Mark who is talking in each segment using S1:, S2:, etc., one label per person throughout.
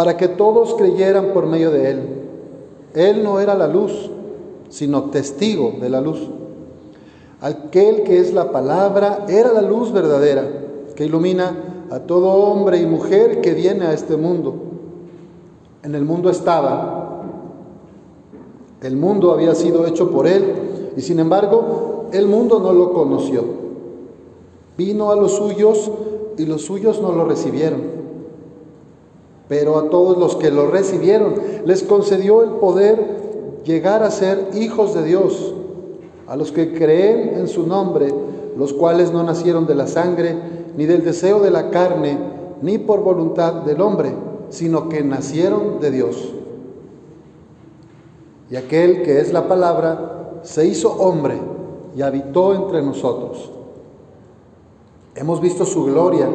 S1: para que todos creyeran por medio de él. Él no era la luz, sino testigo de la luz. Aquel que es la palabra era la luz verdadera, que ilumina a todo hombre y mujer que viene a este mundo. En el mundo estaba, el mundo había sido hecho por él, y sin embargo el mundo no lo conoció. Vino a los suyos y los suyos no lo recibieron pero a todos los que lo recibieron les concedió el poder llegar a ser hijos de Dios, a los que creen en su nombre, los cuales no nacieron de la sangre, ni del deseo de la carne, ni por voluntad del hombre, sino que nacieron de Dios. Y aquel que es la palabra se hizo hombre y habitó entre nosotros. Hemos visto su gloria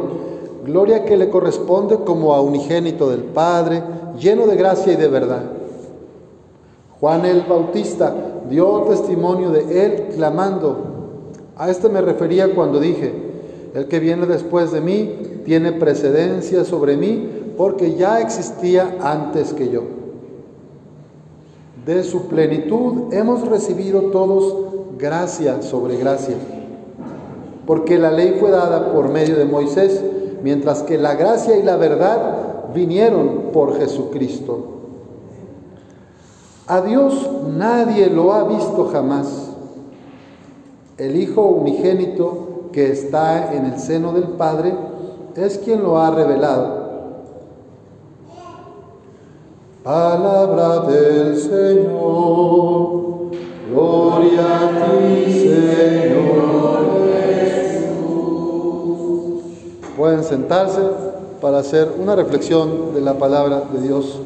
S1: gloria que le corresponde como a unigénito del Padre, lleno de gracia y de verdad. Juan el Bautista dio testimonio de él clamando, a este me refería cuando dije, el que viene después de mí tiene precedencia sobre mí porque ya existía antes que yo. De su plenitud hemos recibido todos gracia sobre gracia, porque la ley fue dada por medio de Moisés mientras que la gracia y la verdad vinieron por Jesucristo. A Dios nadie lo ha visto jamás. El Hijo unigénito que está en el seno del Padre es quien lo ha revelado. Palabra del Señor, gloria a ti Sentarse para hacer una reflexión de la palabra de Dios.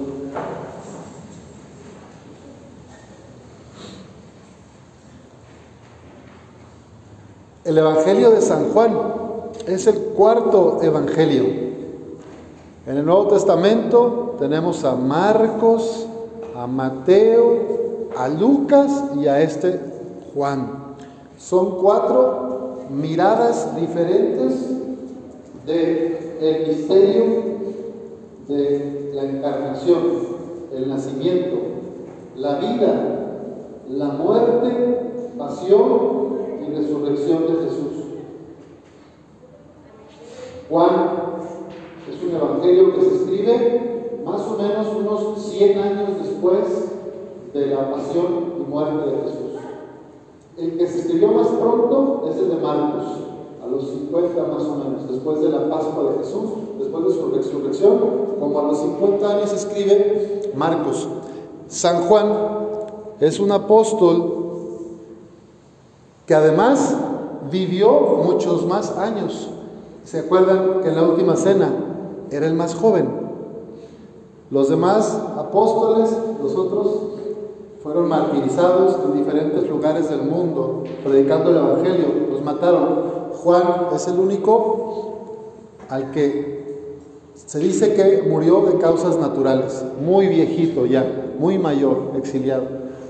S1: El Evangelio de San Juan es el cuarto Evangelio. En el Nuevo Testamento tenemos a Marcos, a Mateo, a Lucas y a este Juan. Son cuatro miradas diferentes del misterio de la encarnación, el nacimiento, la vida, la muerte, pasión y resurrección de Jesús. Juan es un evangelio que se escribe más o menos unos 100 años después de la pasión y muerte de Jesús. El que se escribió más pronto es el de Marcos, los 50 más o menos, después de la Pascua de Jesús, después de su resurrección, como a los 50 años escribe Marcos. San Juan es un apóstol que además vivió muchos más años. ¿Se acuerdan que en la última cena era el más joven? Los demás apóstoles, los otros, fueron martirizados en diferentes lugares del mundo, predicando el Evangelio, los mataron. Juan es el único al que se dice que murió de causas naturales, muy viejito ya, muy mayor, exiliado.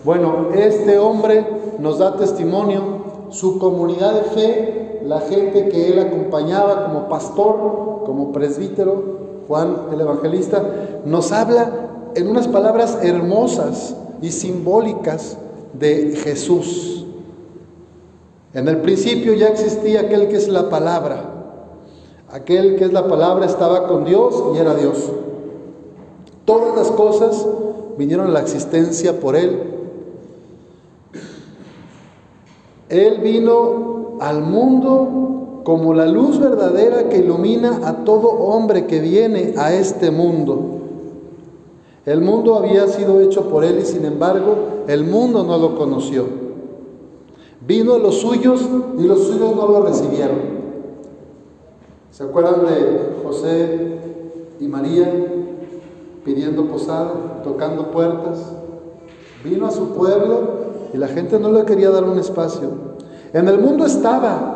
S1: Bueno, este hombre nos da testimonio, su comunidad de fe, la gente que él acompañaba como pastor, como presbítero, Juan el Evangelista, nos habla en unas palabras hermosas y simbólicas de Jesús. En el principio ya existía aquel que es la palabra. Aquel que es la palabra estaba con Dios y era Dios. Todas las cosas vinieron a la existencia por Él. Él vino al mundo como la luz verdadera que ilumina a todo hombre que viene a este mundo. El mundo había sido hecho por Él y sin embargo el mundo no lo conoció. Vino a los suyos y los suyos no lo recibieron. ¿Se acuerdan de José y María pidiendo posada, tocando puertas? Vino a su pueblo y la gente no le quería dar un espacio. En el mundo estaba.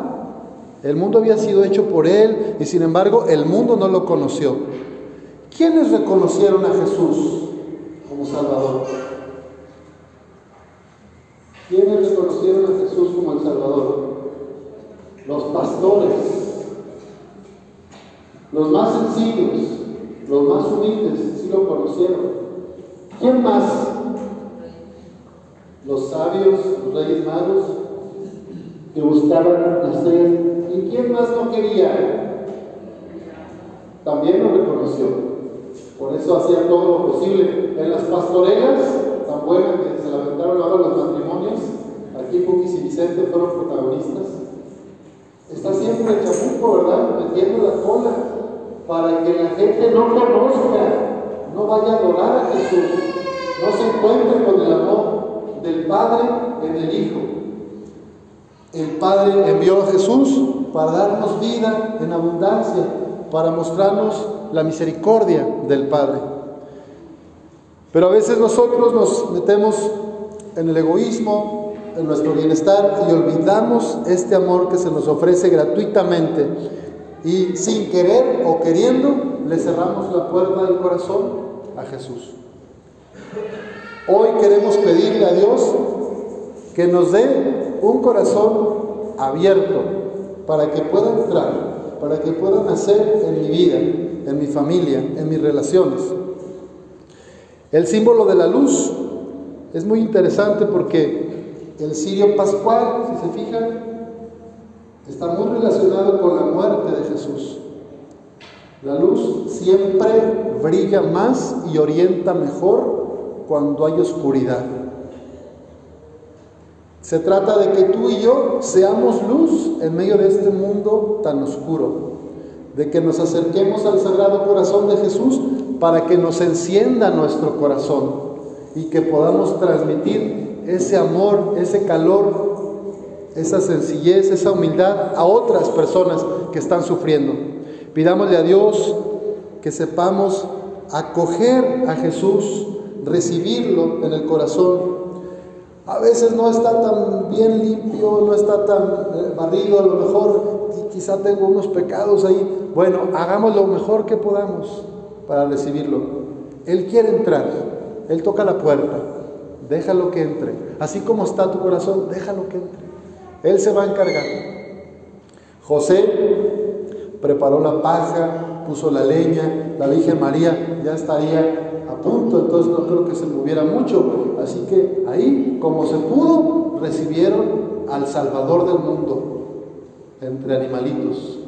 S1: El mundo había sido hecho por él y sin embargo el mundo no lo conoció. ¿Quiénes reconocieron a Jesús como Salvador? ¿Quiénes reconocieron a Jesús como el Salvador? Los pastores, los más sencillos, Los más humildes sí lo conocieron. ¿Quién más? Los sabios, los reyes magos, que buscaban estrellas. ¿Y quién más no quería? También lo reconoció. Por eso hacía todo lo posible. En las pastorelas, tan buenas ahora los matrimonios, aquí Pukis y Vicente fueron protagonistas. Está siempre el chamuco, ¿verdad? Metiendo la cola para que la gente no conozca, no vaya a adorar a Jesús, no se encuentre con el amor del Padre en el Hijo. El Padre envió a Jesús para darnos vida en abundancia, para mostrarnos la misericordia del Padre. Pero a veces nosotros nos metemos en el egoísmo, en nuestro bienestar y olvidamos este amor que se nos ofrece gratuitamente y sin querer o queriendo le cerramos la puerta del corazón a Jesús. Hoy queremos pedirle a Dios que nos dé un corazón abierto para que pueda entrar, para que pueda nacer en mi vida, en mi familia, en mis relaciones. El símbolo de la luz es muy interesante porque el cirio pascual, si se fijan, está muy relacionado con la muerte de Jesús. La luz siempre brilla más y orienta mejor cuando hay oscuridad. Se trata de que tú y yo seamos luz en medio de este mundo tan oscuro, de que nos acerquemos al Sagrado Corazón de Jesús para que nos encienda nuestro corazón y que podamos transmitir ese amor, ese calor, esa sencillez, esa humildad a otras personas que están sufriendo. Pidámosle a Dios que sepamos acoger a Jesús, recibirlo en el corazón. A veces no está tan bien limpio, no está tan eh, barrido, a lo mejor quizá tengo unos pecados ahí. Bueno, hagamos lo mejor que podamos para recibirlo. Él quiere entrar, Él toca la puerta, déjalo que entre. Así como está tu corazón, déjalo que entre. Él se va a encargar. José preparó la paja, puso la leña, la Virgen María ya estaría a punto, entonces no creo que se moviera mucho. Así que ahí, como se pudo, recibieron al Salvador del mundo entre animalitos.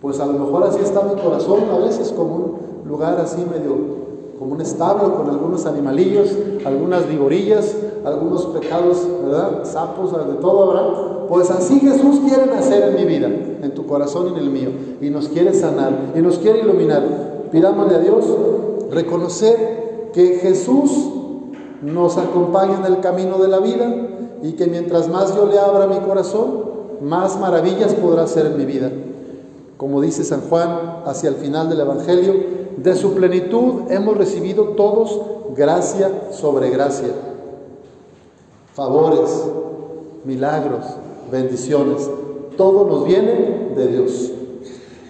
S1: Pues a lo mejor así está mi corazón a veces como un lugar así medio como un establo con algunos animalillos, algunas vigorillas, algunos pecados, ¿verdad? Sapos, de todo habrá. Pues así Jesús quiere nacer en mi vida, en tu corazón y en el mío, y nos quiere sanar, y nos quiere iluminar. Pidámosle a Dios reconocer que Jesús nos acompaña en el camino de la vida y que mientras más yo le abra mi corazón, más maravillas podrá hacer en mi vida. Como dice San Juan hacia el final del Evangelio, de su plenitud hemos recibido todos gracia sobre gracia. Favores, milagros, bendiciones, todo nos viene de Dios.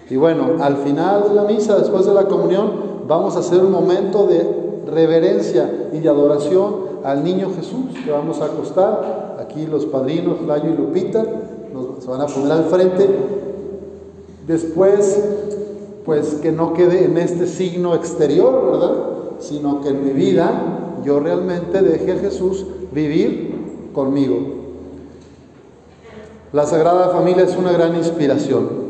S1: Y bueno, al final de la misa, después de la comunión, vamos a hacer un momento de reverencia y de adoración al niño Jesús, que vamos a acostar. Aquí los padrinos, Layo y Lupita, nos, se van a poner al frente. Después pues que no quede en este signo exterior, ¿verdad? Sino que en mi vida yo realmente deje a Jesús vivir conmigo. La Sagrada Familia es una gran inspiración.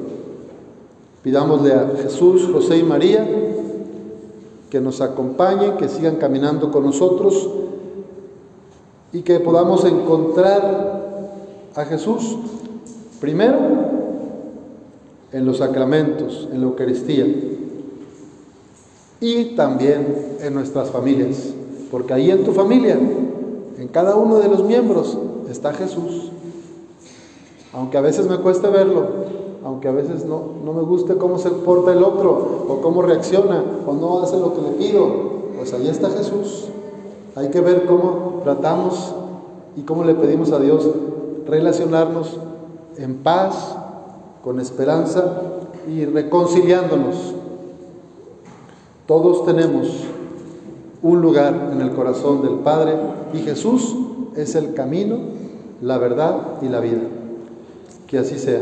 S1: Pidámosle a Jesús, José y María que nos acompañen, que sigan caminando con nosotros y que podamos encontrar a Jesús primero en los sacramentos, en la Eucaristía y también en nuestras familias, porque ahí en tu familia, en cada uno de los miembros, está Jesús. Aunque a veces me cueste verlo, aunque a veces no, no me guste cómo se porta el otro, o cómo reacciona, o no hace lo que le pido, pues ahí está Jesús. Hay que ver cómo tratamos y cómo le pedimos a Dios relacionarnos en paz, con esperanza y reconciliándonos. Todos tenemos un lugar en el corazón del Padre y Jesús es el camino, la verdad y la vida. Que así sea.